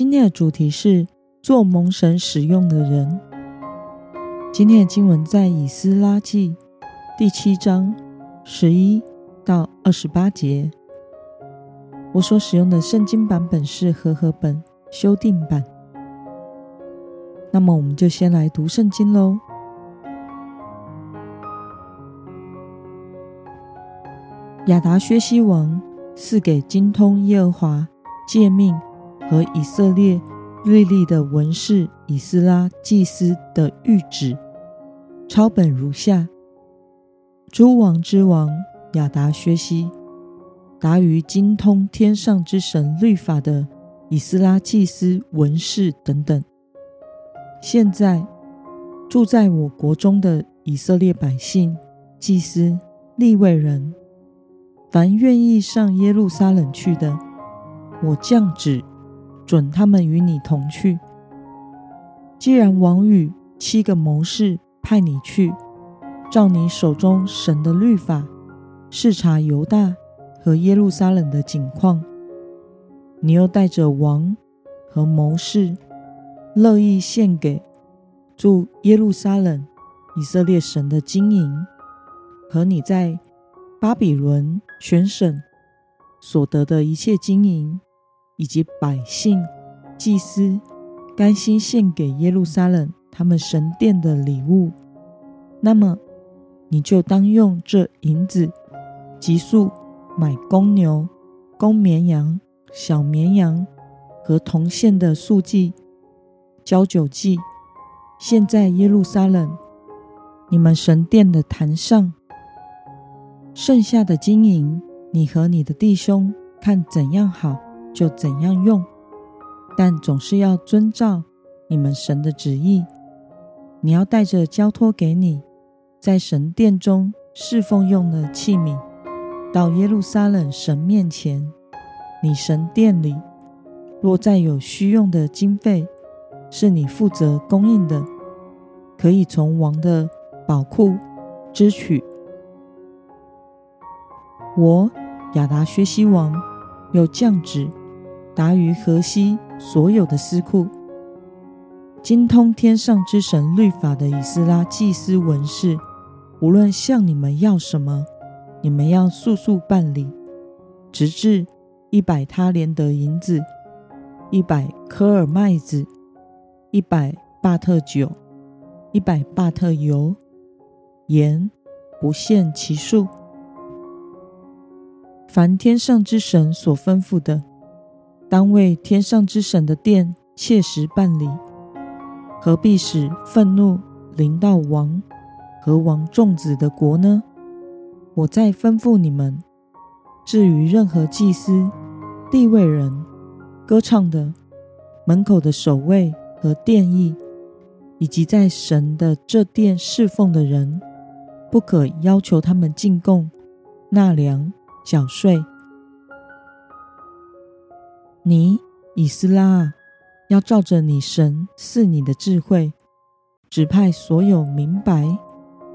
今天的主题是做蒙神使用的人。今天的经文在以斯拉记第七章十一到二十八节。我所使用的圣经版本是和合本修订版。那么，我们就先来读圣经喽。亚达薛西王赐给精通耶和华诫命。和以色列律例的文士以斯拉祭司的谕旨，抄本如下：诸王之王亚达薛西，达于精通天上之神律法的以斯拉祭司文士等等。现在住在我国中的以色列百姓、祭司、利未人，凡愿意上耶路撒冷去的，我降旨。准他们与你同去。既然王与七个谋士派你去，照你手中神的律法视察犹大和耶路撒冷的景况，你又带着王和谋士，乐意献给住耶路撒冷以色列神的金银，和你在巴比伦全省所得的一切金银。以及百姓、祭司甘心献给耶路撒冷他们神殿的礼物，那么你就当用这银子，急速买公牛、公绵羊、小绵羊和铜线的素祭、交酒祭，献在耶路撒冷你们神殿的坛上。剩下的金银，你和你的弟兄看怎样好。就怎样用，但总是要遵照你们神的旨意。你要带着交托给你在神殿中侍奉用的器皿，到耶路撒冷神面前。你神殿里若再有需用的经费，是你负责供应的，可以从王的宝库支取。我亚达薛西王又降旨。达于河西所有的司库，精通天上之神律法的以斯拉祭司文士，无论向你们要什么，你们要速速办理，直至一百他连德银子，一百科尔麦子，一百巴特酒，一百巴特油，盐不限其数。凡天上之神所吩咐的。当为天上之神的殿切实办理，何必使愤怒临到王和王众子的国呢？我再吩咐你们：至于任何祭司、地位人、歌唱的、门口的守卫和殿役，以及在神的这殿侍奉的人，不可要求他们进贡、纳粮、缴税。你以斯拉，要照着你神赐你的智慧，指派所有明白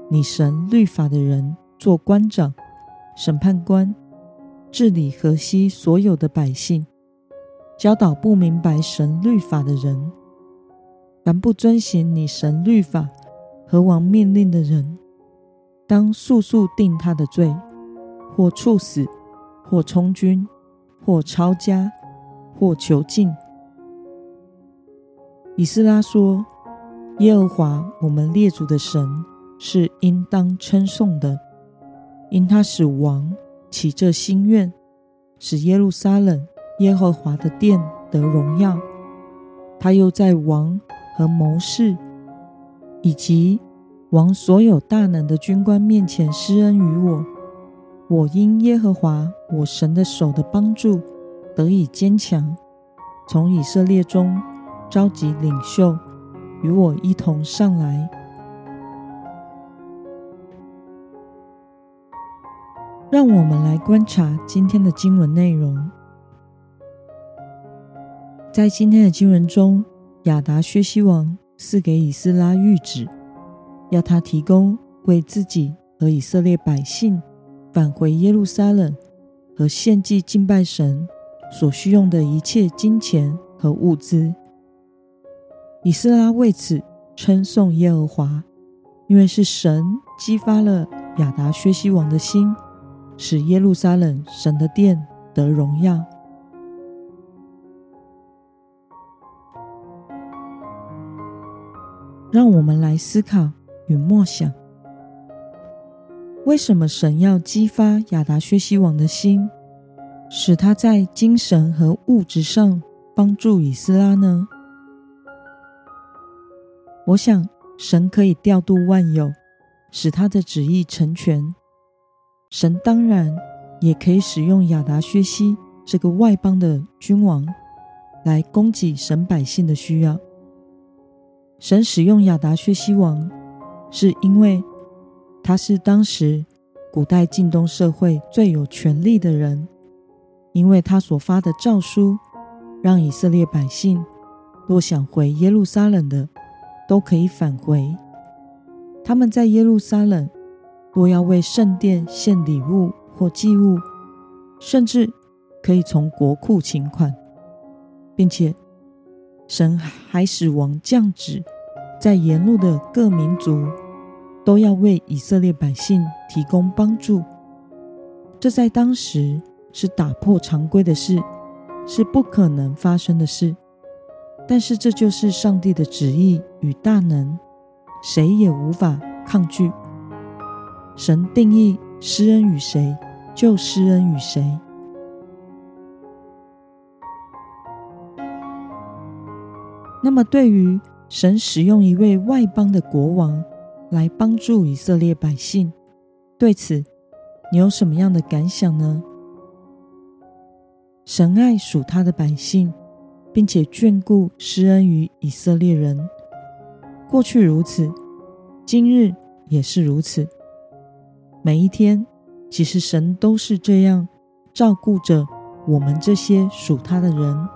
你神律法的人做官长、审判官，治理河西所有的百姓，教导不明白神律法的人。凡不遵行你神律法和王命令的人，当速速定他的罪，或处死，或充军，或抄家。或囚禁。以斯拉说：“耶和华我们列祖的神是应当称颂的，因他使王起这心愿，使耶路撒冷耶和华的殿得荣耀。他又在王和谋士以及王所有大能的军官面前施恩于我。我因耶和华我神的手的帮助。”得以坚强，从以色列中召集领袖，与我一同上来。让我们来观察今天的经文内容。在今天的经文中，亚达薛西王赐给以斯拉谕旨，要他提供为自己和以色列百姓返回耶路撒冷和献祭敬拜神所需用的一切金钱和物资。以斯拉为此称颂耶和华，因为是神激发了亚达薛西王的心。使耶路撒冷神的殿得荣耀。让我们来思考与默想：为什么神要激发亚达薛西王的心，使他在精神和物质上帮助以斯拉呢？我想，神可以调度万有，使他的旨意成全。神当然也可以使用亚达薛西这个外邦的君王来供给神百姓的需要。神使用亚达薛西王，是因为他是当时古代近东社会最有权力的人，因为他所发的诏书，让以色列百姓若想回耶路撒冷的，都可以返回。他们在耶路撒冷。若要为圣殿献礼物或祭物，甚至可以从国库请款，并且神还使王降旨，在沿路的各民族都要为以色列百姓提供帮助。这在当时是打破常规的事，是不可能发生的事。但是这就是上帝的旨意与大能，谁也无法抗拒。神定义施恩与谁，就施恩与谁。那么，对于神使用一位外邦的国王来帮助以色列百姓，对此你有什么样的感想呢？神爱属他的百姓，并且眷顾施恩于以色列人，过去如此，今日也是如此。每一天，其实神都是这样照顾着我们这些属他的人。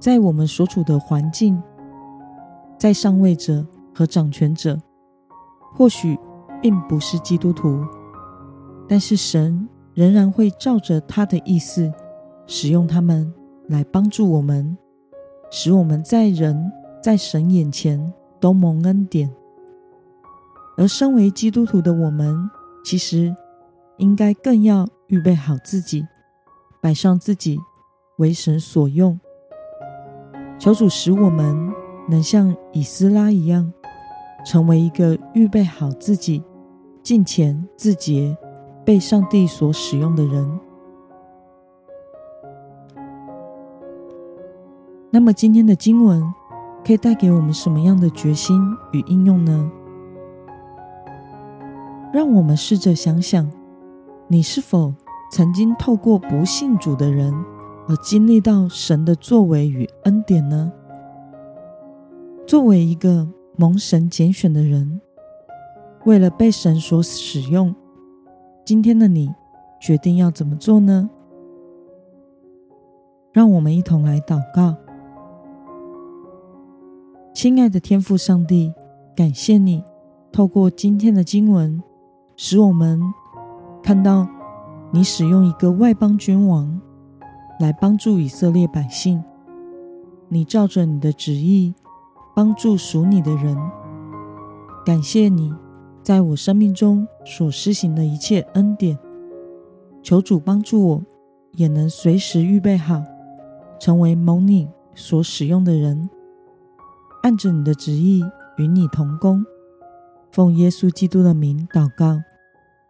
在我们所处的环境，在上位者和掌权者，或许并不是基督徒，但是神仍然会照着他的意思，使用他们来帮助我们，使我们在人在神眼前都蒙恩典。而身为基督徒的我们，其实，应该更要预备好自己，摆上自己为神所用。求主使我们能像以斯拉一样，成为一个预备好自己、敬虔自洁、被上帝所使用的人。那么，今天的经文可以带给我们什么样的决心与应用呢？让我们试着想想，你是否曾经透过不信主的人而经历到神的作为与恩典呢？作为一个蒙神拣选的人，为了被神所使用，今天的你决定要怎么做呢？让我们一同来祷告。亲爱的天父上帝，感谢你透过今天的经文。使我们看到你使用一个外邦君王来帮助以色列百姓，你照着你的旨意帮助属你的人。感谢你在我生命中所施行的一切恩典，求主帮助我，也能随时预备好，成为蒙你所使用的人，按着你的旨意与你同工。奉耶稣基督的名祷告，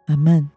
阿门。